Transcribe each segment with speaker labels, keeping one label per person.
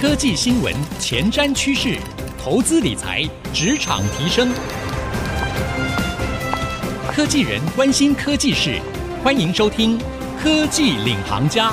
Speaker 1: 科技新闻、前瞻趋势、投资理财、职场提升，科技人关心科技事，欢迎收听《科技领航家》。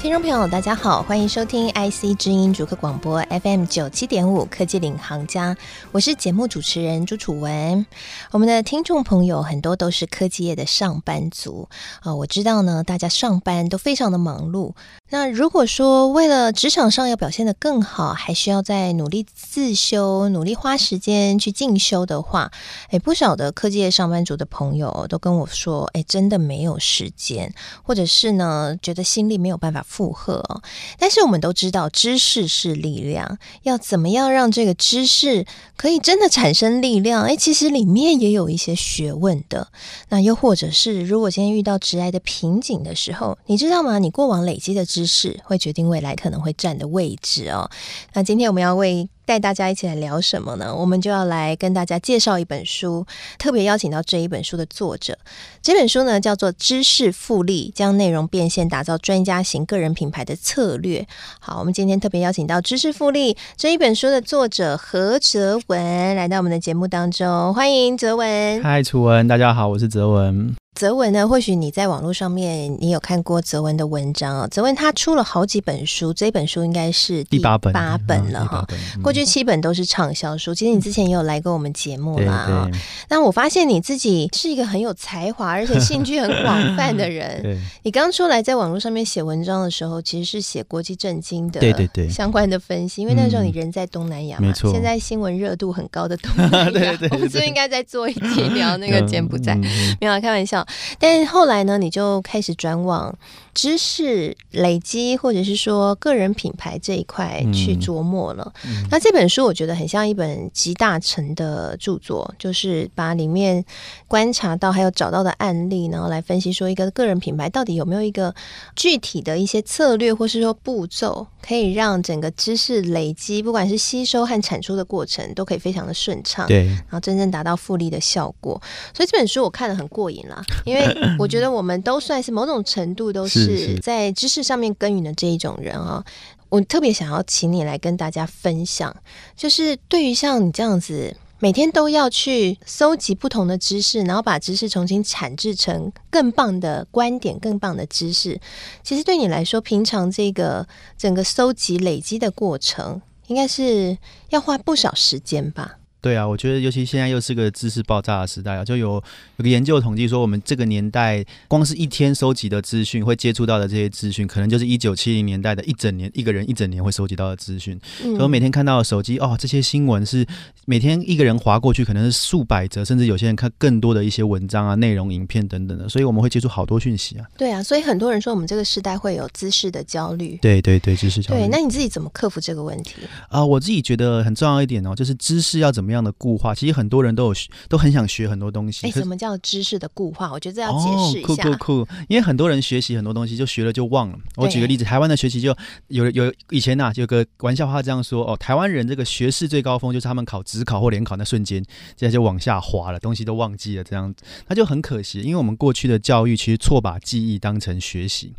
Speaker 2: 听众朋友，大家好，欢迎收听 IC 之音主客广播 FM 九七点五科技领航家，我是节目主持人朱楚文。我们的听众朋友很多都是科技业的上班族啊、我知道呢，大家上班都非常的忙碌。那如果说为了职场上要表现得更好，还需要再努力自修、努力花时间去进修的话，诶，不少的科技业上班族的朋友都跟我说，诶，真的没有时间，或者是呢，觉得心力没有办法负荷哦。但是我们都知道，知识是力量，要怎么样让这个知识可以真的产生力量？诶，其实里面也有一些学问的。那又或者是，如果今天遇到职涯的瓶颈的时候，你知道吗？你过往累积的知识会决定未来可能会站的位置哦。那今天我们要为带大家一起来聊什么呢？我们就要来跟大家介绍一本书，特别邀请到这一本书的作者。这本书呢叫做《知识复利：将内容变现，打造专家型个人品牌的策略》。好，我们今天特别邀请到《知识复利》这一本书的作者何哲文来到我们的节目当中，欢迎哲文。
Speaker 3: 嗨，楚文，大家好，我是哲文。
Speaker 2: 哲文呢，或许你在网络上面你有看过泽文的文章哦。泽文他出了好几本书，这本书应该是第八本八本了哈。过去七本都是畅销书。其实你之前也有来过我们节目啦。那我发现你自己是一个很有才华，而且兴趣很广泛的人。你刚出来在网络上面写文章的时候，其实是写国际政经的，对对对，相关的分析。因为那时候你人在东南亚嘛。现在新闻热度很高的东南亚，对 对，我们是不是应该再做一集聊那个柬埔寨？没有开玩笑。但后来呢，你就开始转往知识累积，或者是说个人品牌这一块去琢磨了。那这本书我觉得很像一本集大成的著作，就是把里面观察到还有找到的案例，然后来分析说一个个人品牌到底有没有一个具体的一些策略，或是说步骤，可以让整个知识累积，不管是吸收和产出的过程，都可以非常的顺畅。对，然后真正达到复利的效果。所以这本书我看得很过瘾啦，因为 我觉得我们都算是某种程度都是在知识上面耕耘的这一种人啊。我特别想要请你来跟大家分享，就是对于像你这样子每天都要去搜集不同的知识，然后把知识重新产制成更棒的观点、更棒的知识，其实对你来说，平常这个整个搜集累积的过程，应该是要花不少时间吧？
Speaker 3: 对啊，我觉得尤其现在又是个知识爆炸的时代啊，就有有个研究统计说，我们这个年代光是一天收集的资讯，会接触到的这些资讯，可能就是一九七零年代的一整年一个人一整年会收集到的资讯。嗯，所以我每天看到的手机哦，这些新闻是每天一个人划过去，可能是数百则，甚至有些人看更多的一些文章啊、内容、影片等等的，所以我们会接触好多讯息啊。
Speaker 2: 对啊，所以很多人说我们这个时代会有知识的焦虑。
Speaker 3: 对对对，知识焦虑。
Speaker 2: 对，那你自己怎么克服这个问题
Speaker 3: 啊？我自己觉得很重要一点哦，就是知识要怎么样的固化，其实很多人都有都很想学很多东西。哎，
Speaker 2: 什么叫知识的固化？我觉得这要解释一下。
Speaker 3: 酷酷酷！因为很多人学习很多东西，就学了就忘了。我举个例子，台湾的学习就有有以前呐、啊，有个玩笑话这样说哦，台湾人这个学识最高峰就是他们考职考或联考那瞬间，现在就往下滑了，东西都忘记了，这样子那就很可惜。因为我们过去的教育其实错把记忆当成学习，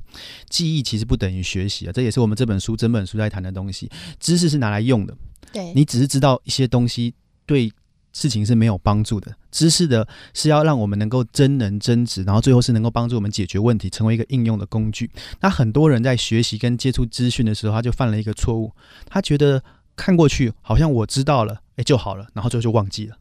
Speaker 3: 记忆其实不等于学习啊，这也是我们这本书整本书在谈的东西。知识是拿来用的，对，你只是知道一些东西对。事情是没有帮助的，知识的是要让我们能够真能真值，然后最后是能够帮助我们解决问题，成为一个应用的工具。那很多人在学习跟接触资讯的时候，他就犯了一个错误，他觉得看过去好像我知道了，诶就好了，然后最后就忘记了。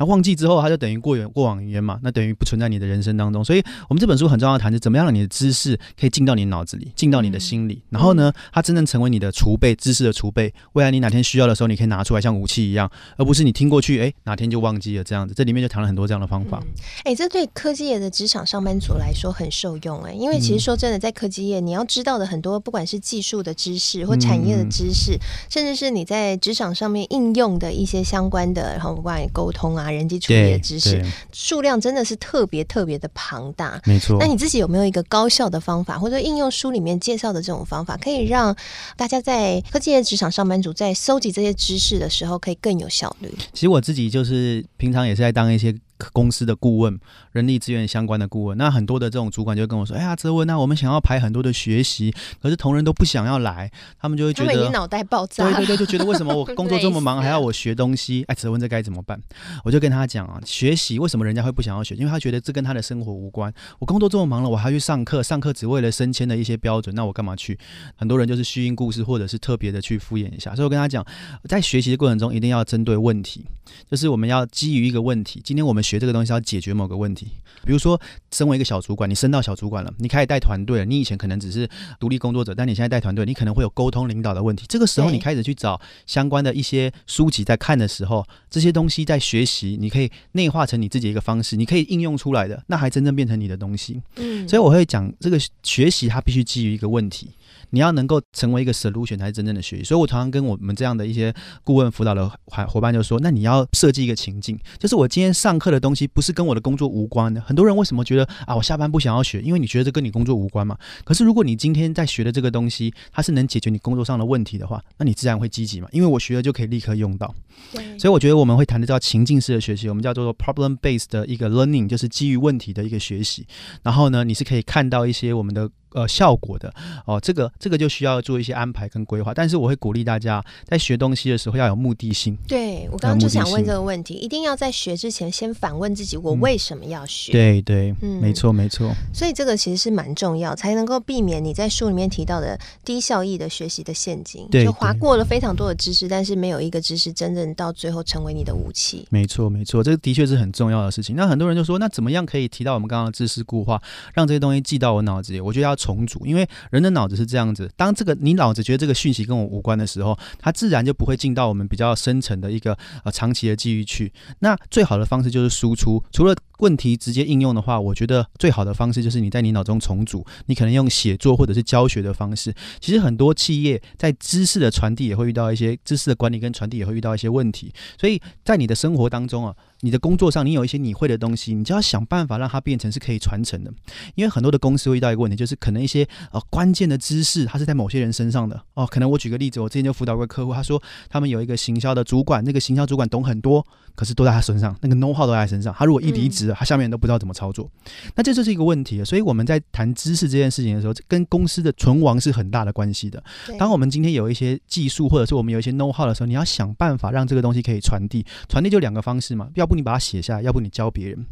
Speaker 3: 那忘记之后，它就等于过远过往云烟嘛，那等于不存在你的人生当中。所以，我们这本书很重要的谈是怎么样让你的知识可以进到你脑子里，进到你的心里，然后呢，它真正成为你的储备，知识的储备。未来你哪天需要的时候，你可以拿出来像武器一样，而不是你听过去，哎，哪天就忘记了这样子。这里面就谈了很多这样的方法。
Speaker 2: 哎、嗯，这对科技业的职场上班族来说很受用哎，因为其实说真的，在科技业你要知道的很多，不管是技术的知识或产业的知识，嗯、甚至是你在职场上面应用的一些相关的，然后不管沟通啊、人机处理的。知识数量真的是特别特别的庞大，没错。那你自己有没有一个高效的方法，或者应用书里面介绍的这种方法，可以让大家在科技业职场上班族在搜集这些知识的时候，可以更有效率？
Speaker 3: 其实我自己就是平常也是在当一些公司的顾问、人力资源相关的顾问。那很多的这种主管就跟我说：“哎呀，泽文，那我们想要排很多的学习，可是同仁都不想要来，他们就会觉得
Speaker 2: 你脑袋爆炸。
Speaker 3: 对对对，就觉得为什么我工作这么忙，还要我学东西？哎，泽文，这该怎么办？我就跟他讲啊，学习为什么人家会不想要学？因为他觉得这跟他的生活无关。我工作这么忙了，我还去上课，上课只为了升迁的一些标准，那我干嘛去？很多人就是虚应故事，或者是特别的去敷衍一下。所以我跟他讲，在学习的过程中，一定要针对问题，就是我们要基于一个问题。今天我们学这个东西要解决某个问题，比如说，身为一个小主管，你升到小主管了，你开始带团队了。你以前可能只是独立工作者，但你现在带团队，你可能会有沟通领导的问题。这个时候，你开始去找相关的一些书籍，在看的时候，这些东西在学习，你可以内化成你自己一个方式，你可以应用出来的，那还真正变成你的东西。嗯，所以我会讲，这个学习它必须基于一个问题。你要能够成为一个 solution 才是真正的学习，所以我常常跟我们这样的一些顾问辅导的伙伴就说：那你要设计一个情境，就是我今天上课的东西不是跟我的工作无关的。很多人为什么觉得啊，我下班不想要学？因为你觉得这跟你工作无关嘛。可是如果你今天在学的这个东西，它是能解决你工作上的问题的话，那你自然会积极嘛，因为我学了就可以立刻用到。对。所以我觉得我们会谈的叫情境式的学习，我们叫做 problem based 的一个 learning，就是基于问题的一个学习。然后呢，你是可以看到一些我们的。呃，效果的哦，这个这个就需要做一些安排跟规划。但是我会鼓励大家在学东西的时候要有目的性。
Speaker 2: 对，我刚刚就想问这个问题，一定要在学之前先反问自己：我为什么要学？
Speaker 3: 嗯、对对，嗯，没错没错。
Speaker 2: 所以这个其实是蛮重要，才能够避免你在书里面提到的低效益的学习的陷阱。对，就划过了非常多的知识，但是没有一个知识真正到最后成为你的武器。
Speaker 3: 没错没错，这个的确是很重要的事情。那很多人就说，那怎么样可以提到我们刚刚的知识固化，让这些东西记到我脑子里？我觉得要重组，因为人的脑子是这样子，当这个你脑子觉得这个讯息跟我无关的时候，它自然就不会进到我们比较深层的一个呃长期的记忆去。那最好的方式就是输出，除了问题直接应用的话，我觉得最好的方式就是你在你脑中重组，你可能用写作或者是教学的方式。其实很多企业在知识的传递也会遇到一些知识的管理跟传递也会遇到一些问题，所以在你的生活当中啊。你的工作上，你有一些你会的东西，你就要想办法让它变成是可以传承的。因为很多的公司会遇到一个问题，就是可能一些呃关键的知识，它是在某些人身上的哦。可能我举个例子，我之前就辅导过客户，他说他们有一个行销的主管，那个行销主管懂很多，可是都在他身上，那个 know how 都在他身上。他如果一离职，他下面人都不知道怎么操作，那这就是一个问题。所以我们在谈知识这件事情的时候，跟公司的存亡是很大的关系的。当我们今天有一些技术，或者是我们有一些 know how 的时候，你要想办法让这个东西可以传递。传递就两个方式嘛，要不你把它写下来，要不你教别人，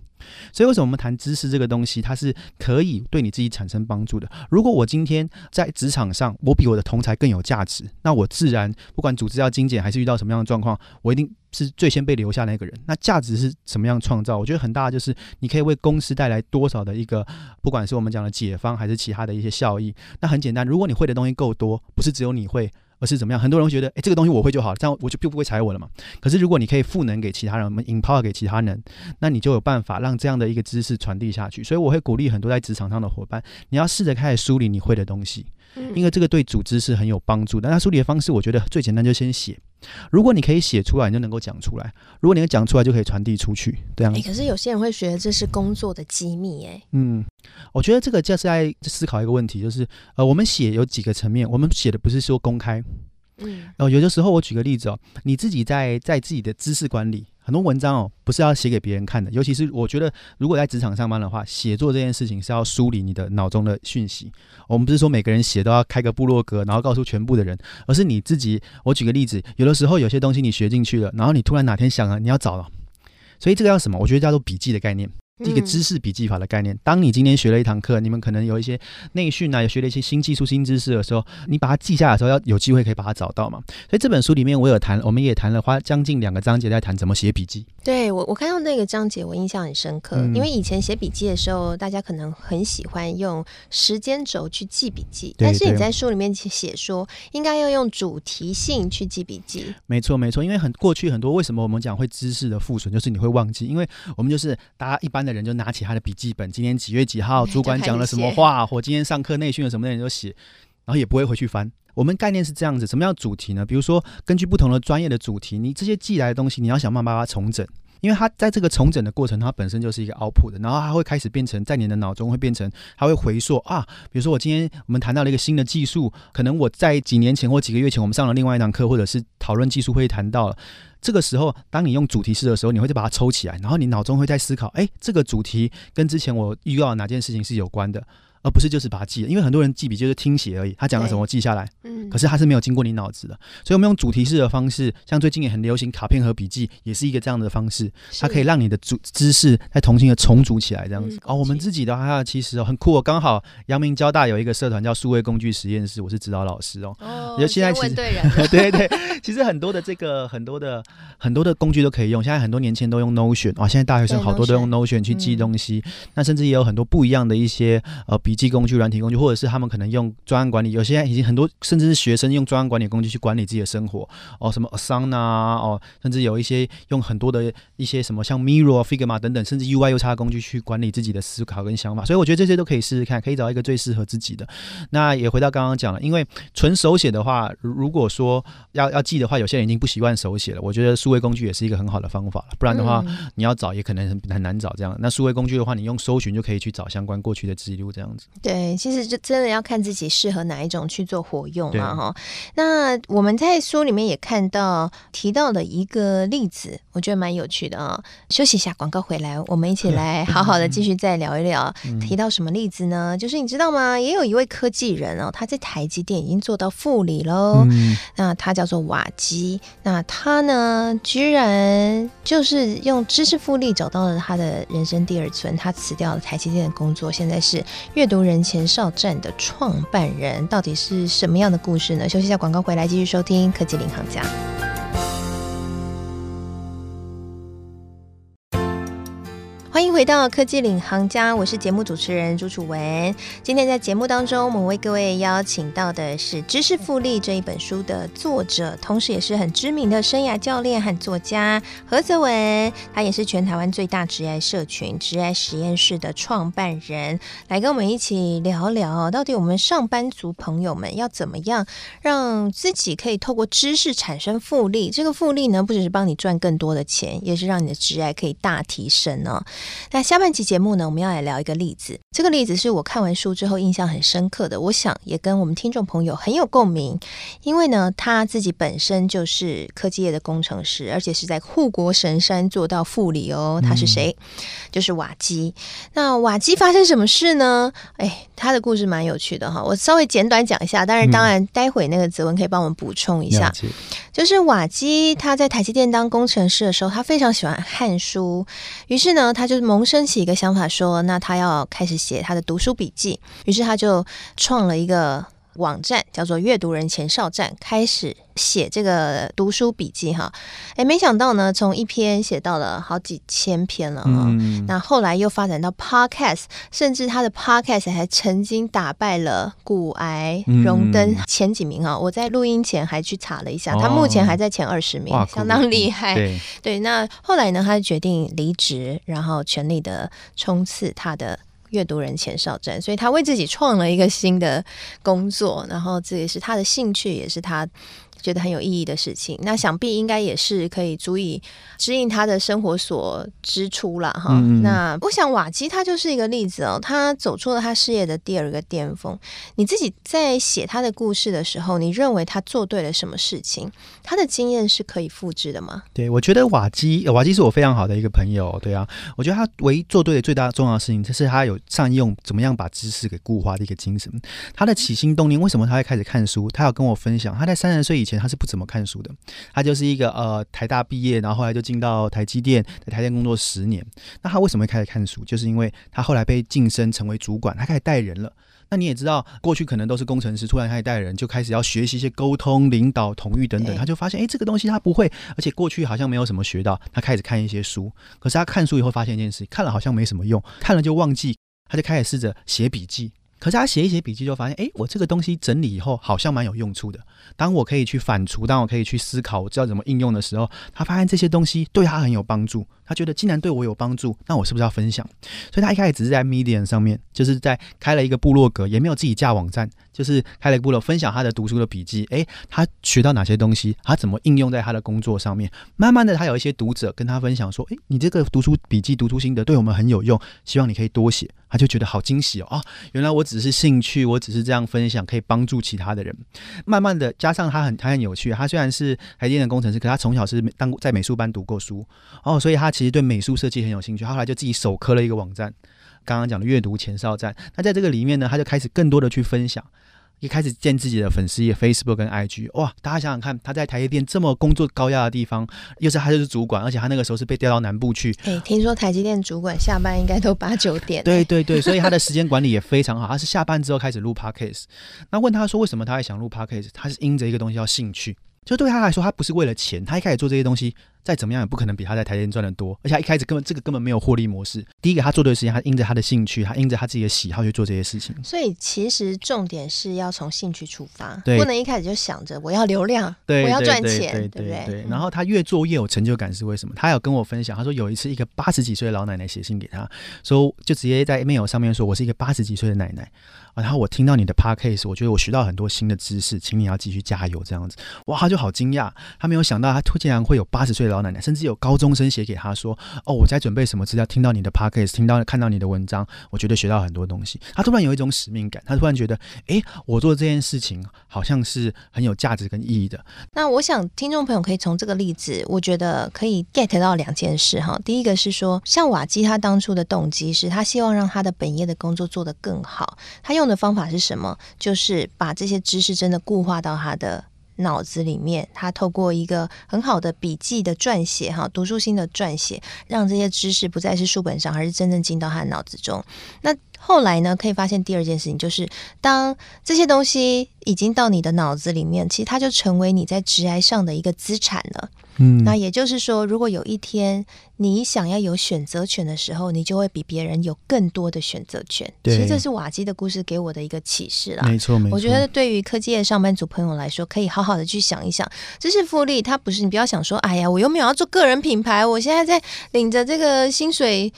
Speaker 3: 所以为什么我们谈知识这个东西，它是可以对你自己产生帮助的。如果我今天在职场上，我比我的同才更有价值，那我自然不管组织要精简还是遇到什么样的状况，我一定是最先被留下那个人。那价值是什么样创造？我觉得很大的就是你可以为公司带来多少的一个，不管是我们讲的解方还是其他的一些效益。那很简单，如果你会的东西够多，不是只有你会。而是怎么样？很多人会觉得，哎，这个东西我会就好了，这样我就就不会踩我了嘛。可是如果你可以赋能给其他人，我们 empower 给其他人，那你就有办法让这样的一个知识传递下去。所以我会鼓励很多在职场上的伙伴，你要试着开始梳理你会的东西，因为这个对组织是很有帮助的。那梳理的方式，我觉得最简单，就先写。如果你可以写出来，你就能够讲出来；如果你能讲出来，就可以传递出去。这样。哎，
Speaker 2: 可是有些人会觉得这是工作的机密，哎。
Speaker 3: 嗯，我觉得这个就是在思考一个问题，就是呃，我们写有几个层面，我们写的不是说公开。嗯，哦，有的时候我举个例子哦，你自己在在自己的知识管理，很多文章哦，不是要写给别人看的。尤其是我觉得，如果在职场上班的话，写作这件事情是要梳理你的脑中的讯息。我们不是说每个人写都要开个部落格，然后告诉全部的人，而是你自己。我举个例子，有的时候有些东西你学进去了，然后你突然哪天想了，你要找了，所以这个叫什么？我觉得叫做笔记的概念。一个知识笔记法的概念。当你今天学了一堂课，你们可能有一些内训啊，也学了一些新技术、新知识的时候，你把它记下来的时候，要有机会可以把它找到嘛。所以这本书里面我有谈，我们也谈了，花将近两个章节在谈怎么写笔记。
Speaker 2: 对我，我看到那个章节，我印象很深刻，嗯、因为以前写笔记的时候，大家可能很喜欢用时间轴去记笔记，但是你在书里面写说，应该要用主题性去记笔记。
Speaker 3: 没错，没错，因为很过去很多为什么我们讲会知识的复损，就是你会忘记，因为我们就是大家一般的人就拿起他的笔记本，今天几月几号，主管讲了什么话，或今天上课内训了什么内容就写，然后也不会回去翻。我们概念是这样子，什么叫主题呢？比如说根据不同的专业的主题，你这些寄来的东西，你要想办法把它重整。因为它在这个重整的过程，它本身就是一个 output 的，然后它会开始变成在你的脑中会变成，它会回溯啊，比如说我今天我们谈到了一个新的技术，可能我在几年前或几个月前我们上了另外一堂课，或者是讨论技术会谈到了，这个时候当你用主题式的时候，你会再把它抽起来，然后你脑中会在思考，哎，这个主题跟之前我遇到哪件事情是有关的。而不是就是把它记了，因为很多人记笔就是听写而已，他讲了什么我记下来，嗯，可是他是没有经过你脑子的，所以我们用主题式的方式，像最近也很流行卡片和笔记，也是一个这样的方式，它可以让你的主知识再重新的重组起来，这样子。嗯、哦，我们自己的话其实哦很酷哦，刚好阳明交大有一个社团叫数位工具实验室，我是指导老师哦。哦，就现在其实对，对对，其实很多的这个很多的很多的工具都可以用，现在很多年轻人都用 Notion，哦，现在大学生好多都用 Notion 去记东西，嗯、那甚至也有很多不一样的一些呃笔记工具、软体工具。或者是他们可能用专案管理，有些已经很多，甚至是学生用专案管理工具去管理自己的生活哦，什么 Asana 哦，甚至有一些用很多的一些什么像 Miro、Figma 等等，甚至 UI、UX 工具去管理自己的思考跟想法。所以我觉得这些都可以试试看，可以找一个最适合自己的。那也回到刚刚讲了，因为纯手写的话，如果说要要记的话，有些人已经不习惯手写了。我觉得数位工具也是一个很好的方法了，不然的话，嗯、你要找也可能很很难找。这样，那数位工具的话，你用搜寻就可以去找相关过去的记录，这样子。
Speaker 2: 对，其实。就真的要看自己适合哪一种去做活用嘛哈。那我们在书里面也看到提到的一个例子，我觉得蛮有趣的啊。休息一下，广告回来，我们一起来好好的继续再聊一聊。提到什么例子呢？就是你知道吗？也有一位科技人哦，他在台积电已经做到副理喽。那他叫做瓦基，那他呢，居然就是用知识复利找到了他的人生第二春。他辞掉了台积电的工作，现在是阅读人前哨站的创办人到底是什么样的故事呢？休息一下，广告回来继续收听《科技领航家》。欢迎回到科技领航家，我是节目主持人朱楚文。今天在节目当中，我们为各位邀请到的是《知识复利》这一本书的作者，同时也是很知名的生涯教练和作家何泽文。他也是全台湾最大职爱社群“职爱实验室”的创办人，来跟我们一起聊聊，到底我们上班族朋友们要怎么样让自己可以透过知识产生复利？这个复利呢，不只是帮你赚更多的钱，也是让你的职爱可以大提升哦。那下半集节目呢，我们要来聊一个例子。这个例子是我看完书之后印象很深刻的，我想也跟我们听众朋友很有共鸣。因为呢，他自己本身就是科技业的工程师，而且是在护国神山做到副理哦。他是谁？嗯、就是瓦基。那瓦基发生什么事呢？哎，他的故事蛮有趣的哈。我稍微简短讲一下，但是当然待会那个子文可以帮我们补充一下。嗯、就是瓦基他在台积电当工程师的时候，他非常喜欢看书，于是呢，他就。萌生起一个想法，说：“那他要开始写他的读书笔记。”于是他就创了一个网站，叫做“阅读人前哨站”，开始写这个读书笔记。哈，哎，没想到呢，从一篇写到了好几千篇了。嗯，那后来又发展到 Podcast，甚至他的 Podcast 还曾经打败了骨癌荣登前几名。哈，我在录音前还去查了一下，他目前还在前二十名，相当厉害。对，对，那后来呢，他决定离职，然后全力的冲刺他的。阅读人前哨站，所以他为自己创了一个新的工作，然后这也是他的兴趣，也是他。觉得很有意义的事情，那想必应该也是可以足以指引他的生活所支出了哈。嗯、那我想瓦基他就是一个例子哦，他走出了他事业的第二个巅峰。你自己在写他的故事的时候，你认为他做对了什么事情？他的经验是可以复制的吗？
Speaker 3: 对，我觉得瓦基，瓦基是我非常好的一个朋友。对啊，我觉得他唯一做对的最大重要的事情，就是他有善用怎么样把知识给固化的一个精神。他的起心动念，为什么他会开始看书？他要跟我分享，他在三十岁以前。他是不怎么看书的，他就是一个呃台大毕业，然后后来就进到台积电，在台电工作十年。那他为什么会开始看书？就是因为他后来被晋升成为主管，他开始带人了。那你也知道，过去可能都是工程师，突然开始带人，就开始要学习一些沟通、领导、统御等等。他就发现，哎，这个东西他不会，而且过去好像没有什么学到。他开始看一些书，可是他看书以后发现一件事，看了好像没什么用，看了就忘记，他就开始试着写笔记。可是他写一写笔记，就发现，哎，我这个东西整理以后好像蛮有用处的。当我可以去反刍，当我可以去思考，我知道怎么应用的时候，他发现这些东西对他很有帮助。他觉得既然对我有帮助，那我是不是要分享？所以他一开始只是在 Medium 上面，就是在开了一个部落格，也没有自己架网站。就是开了一个部，分享他的读书的笔记。诶，他学到哪些东西？他怎么应用在他的工作上面？慢慢的，他有一些读者跟他分享说：“诶，你这个读书笔记、读书心得对我们很有用，希望你可以多写。”他就觉得好惊喜哦！啊，原来我只是兴趣，我只是这样分享，可以帮助其他的人。慢慢的，加上他很他很有趣。他虽然是台电的工程师，可他从小是当在美术班读过书哦，所以他其实对美术设计很有兴趣。后来就自己手刻了一个网站，刚刚讲的阅读前哨站。那在这个里面呢，他就开始更多的去分享。一开始建自己的粉丝页，Facebook 跟 IG，哇！大家想想看，他在台积电这么工作高压的地方，又是他就是主管，而且他那个时候是被调到南部去。
Speaker 2: 哎、欸，听说台积电主管下班应该都八九点。
Speaker 3: 对对对，所以他的时间管理也非常好。他是下班之后开始录 Podcast。那问他说为什么他还想录 Podcast？他是因着一个东西叫兴趣。就对他来说，他不是为了钱，他一开始做这些东西。再怎么样也不可能比他在台积电赚的多，而且他一开始根本这个根本没有获利模式。第一个他做对的事情，他因着他的兴趣，他因着他自己的喜好去做这些事情。
Speaker 2: 所以其实重点是要从兴趣出发，不能一开始就想着我要流量，对我要赚钱，对，不对？对。然
Speaker 3: 后他越做越有成就感，是为什么？他有跟我分享，他说有一次一个八十几岁的老奶奶写信给他，说就直接在 email 上面说，我是一个八十几岁的奶奶，然后我听到你的 podcast，我觉得我学到很多新的知识，请你要继续加油这样子。哇，他就好惊讶，他没有想到他竟然会有八十岁的老奶奶，甚至有高。中生写给他说：“哦，我在准备什么资料？听到你的 podcast，听到看到你的文章，我觉得学到很多东西。他突然有一种使命感，他突然觉得，诶，我做这件事情好像是很有价值跟意义的。
Speaker 2: 那我想听众朋友可以从这个例子，我觉得可以 get 到两件事哈。第一个是说，像瓦基他当初的动机是他希望让他的本业的工作做得更好。他用的方法是什么？就是把这些知识真的固化到他的。”脑子里面，他透过一个很好的笔记的撰写，哈，读书心的撰写，让这些知识不再是书本上，而是真正进到他的脑子中。那后来呢，可以发现第二件事情，就是当这些东西已经到你的脑子里面，其实它就成为你在职涯上的一个资产了。嗯，那也就是说，如果有一天你想要有选择权的时候，你就会比别人有更多的选择权。对，其实这是瓦基的故事给我的一个启示啦。
Speaker 3: 没错，没错。
Speaker 2: 我觉得对于科技业上班族朋友来说，可以好好的去想一想，这是复利它不是，你不要想说，哎呀，我又没有要做个人品牌，我现在在领着这个薪水。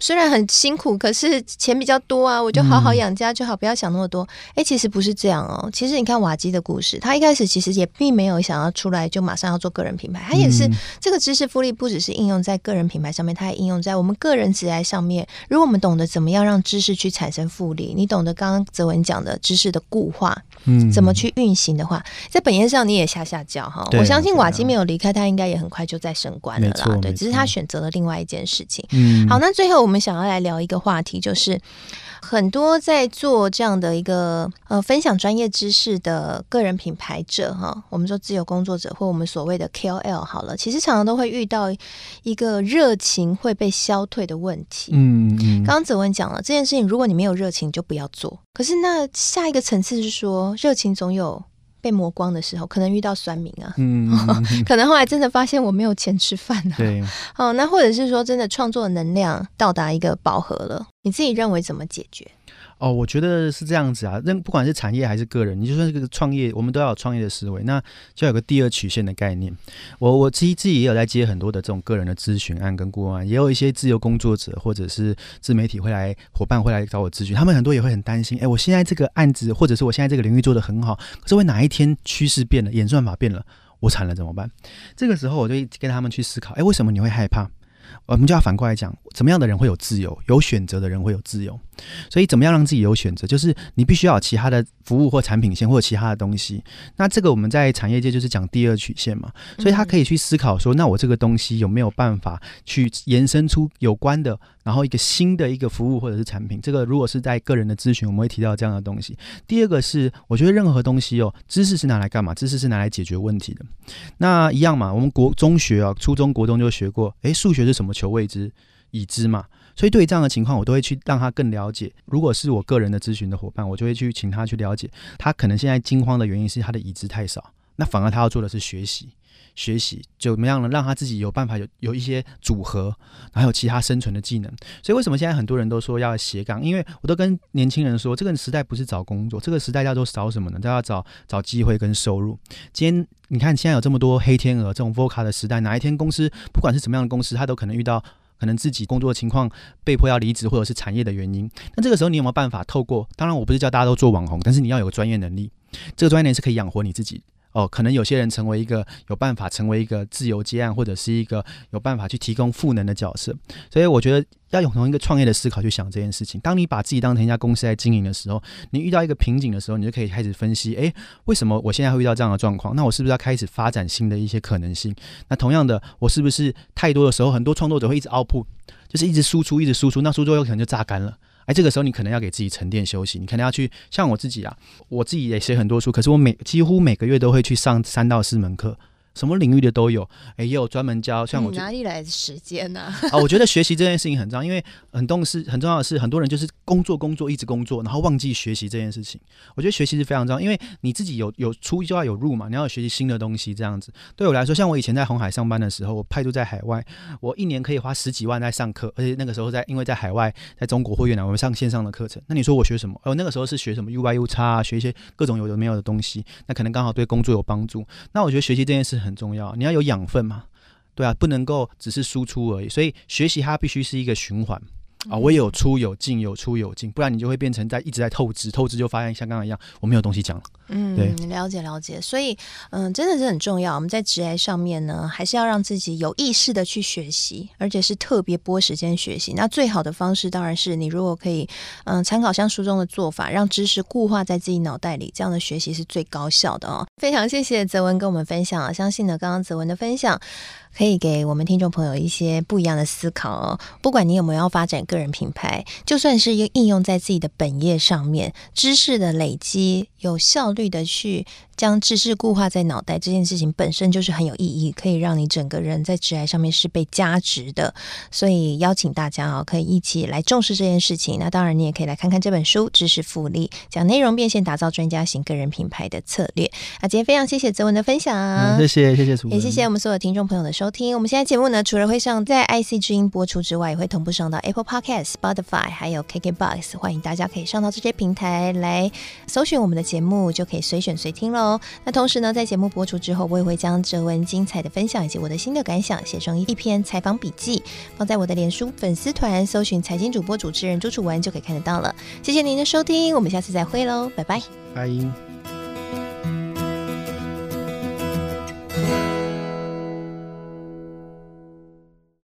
Speaker 2: 虽然很辛苦，可是钱比较多啊，我就好好养家就好，不要想那么多。哎、嗯，其实不是这样哦。其实你看瓦基的故事，他一开始其实也并没有想要出来就马上要做个人品牌，他也是、嗯、这个知识复利不只是应用在个人品牌上面，它还应用在我们个人职业上面。如果我们懂得怎么样让知识去产生复利，你懂得刚刚泽文讲的知识的固化，嗯，怎么去运行的话，在本业上你也下下脚哈。我相信瓦基没有离开，他应该也很快就在升官了啦。对，只是他选择了另外一件事情。嗯，好，那最后。我们想要来聊一个话题，就是很多在做这样的一个呃分享专业知识的个人品牌者哈，我们说自由工作者或我们所谓的 KOL 好了，其实常常都会遇到一个热情会被消退的问题。嗯嗯，刚刚子文讲了这件事情，如果你没有热情，就不要做。可是那下一个层次是说，热情总有。被磨光的时候，可能遇到酸民啊，嗯，可能后来真的发现我没有钱吃饭啊，对，哦，那或者是说真的创作能量到达一个饱和了，你自己认为怎么解决？
Speaker 3: 哦，我觉得是这样子啊。那不管是产业还是个人，你就说这个创业，我们都要有创业的思维，那就有个第二曲线的概念。我我自己自己也有在接很多的这种个人的咨询案跟顾问案，也有一些自由工作者或者是自媒体会来伙伴会来找我咨询，他们很多也会很担心，哎，我现在这个案子或者是我现在这个领域做得很好，可是会哪一天趋势变了，演算法变了，我惨了怎么办？这个时候我就跟他们去思考，哎，为什么你会害怕？我们就要反过来讲，怎么样的人会有自由？有选择的人会有自由。所以，怎么样让自己有选择？就是你必须要有其他的服务或产品线，或者其他的东西。那这个我们在产业界就是讲第二曲线嘛。所以他可以去思考说，那我这个东西有没有办法去延伸出有关的，然后一个新的一个服务或者是产品？这个如果是在个人的咨询，我们会提到这样的东西。第二个是，我觉得任何东西哦，知识是拿来干嘛？知识是拿来解决问题的。那一样嘛，我们国中学啊，初中国中就学过，诶，数学是什么？求未知，已知嘛。所以对于这样的情况，我都会去让他更了解。如果是我个人的咨询的伙伴，我就会去请他去了解。他可能现在惊慌的原因是他的已知太少，那反而他要做的是学习，学习就怎么样呢？让他自己有办法有有一些组合，还有其他生存的技能。所以为什么现在很多人都说要斜杠？因为我都跟年轻人说，这个时代不是找工作，这个时代叫做找什么呢？都要找找机会跟收入。今天你看，现在有这么多黑天鹅这种 VUCA 的时代，哪一天公司不管是什么样的公司，他都可能遇到。可能自己工作情况被迫要离职，或者是产业的原因。那这个时候你有没有办法透过？当然，我不是叫大家都做网红，但是你要有个专业能力，这个专业能力是可以养活你自己。哦，可能有些人成为一个有办法成为一个自由接案，或者是一个有办法去提供赋能的角色。所以我觉得要用同一个创业的思考去想这件事情。当你把自己当成一家公司在经营的时候，你遇到一个瓶颈的时候，你就可以开始分析：诶，为什么我现在会遇到这样的状况？那我是不是要开始发展新的一些可能性？那同样的，我是不是太多的时候，很多创作者会一直 output，就是一直输出，一直输出，那输出有可能就榨干了。哎，这个时候你可能要给自己沉淀休息，你可能要去像我自己啊，我自己也写很多书，可是我每几乎每个月都会去上三到四门课。什么领域的都有，哎，也有专门教像我。
Speaker 2: 哪里来的时间呢？啊？
Speaker 3: 啊，我觉得学习这件事情很重要，因为很重是很重要的是，很多人就是工作工作一直工作，然后忘记学习这件事情。我觉得学习是非常重要，因为你自己有有出就要有入嘛，你要学习新的东西这样子。对我来说，像我以前在红海上班的时候，我派驻在海外，我一年可以花十几万在上课，而且那个时候在因为在海外，在中国或越南，我们上线上的课程。那你说我学什么？哦，那个时候是学什么 UI UX 啊，学一些各种有的没有的东西，那可能刚好对工作有帮助。那我觉得学习这件事很重要，你要有。养分嘛，对啊，不能够只是输出而已，所以学习它必须是一个循环。啊，我也有出有进，有出有进，不然你就会变成在一直在透支，透支就发现像刚刚一样，我没有东西讲了。
Speaker 2: 嗯，对，了解了解，所以嗯，真的是很重要。我们在职涯上面呢，还是要让自己有意识的去学习，而且是特别拨时间学习。那最好的方式当然是你如果可以嗯参考像书中的做法，让知识固化在自己脑袋里，这样的学习是最高效的哦。非常谢谢泽文跟我们分享啊，相信呢刚刚泽文的分享。可以给我们听众朋友一些不一样的思考哦。不管你有没有要发展个人品牌，就算是一个应用在自己的本业上面，知识的累积，有效率的去。将知识固化在脑袋这件事情本身就是很有意义，可以让你整个人在职涯上面是被加值的。所以邀请大家啊，可以一起来重视这件事情。那当然，你也可以来看看这本书《知识复利》，讲内容变现，打造专家型个人品牌的策略。那今天非常谢谢泽文的分享，
Speaker 3: 嗯、谢谢谢谢主持人，
Speaker 2: 也谢谢我们所有听众朋友的收听。我们现在节目呢，除了会上在 IC 之音播出之外，也会同步上到 Apple Podcast、Spotify 还有 KKBox，欢迎大家可以上到这些平台来搜寻我们的节节目，就可以随选随听喽。那同时呢，在节目播出之后，我也会将哲文精彩的分享以及我的新的感想写成一篇采访笔记，放在我的脸书粉丝团，搜寻财经主播主持人朱楚文就可以看得到了。谢谢您的收听，我们下次再会喽，拜拜。
Speaker 3: 拜。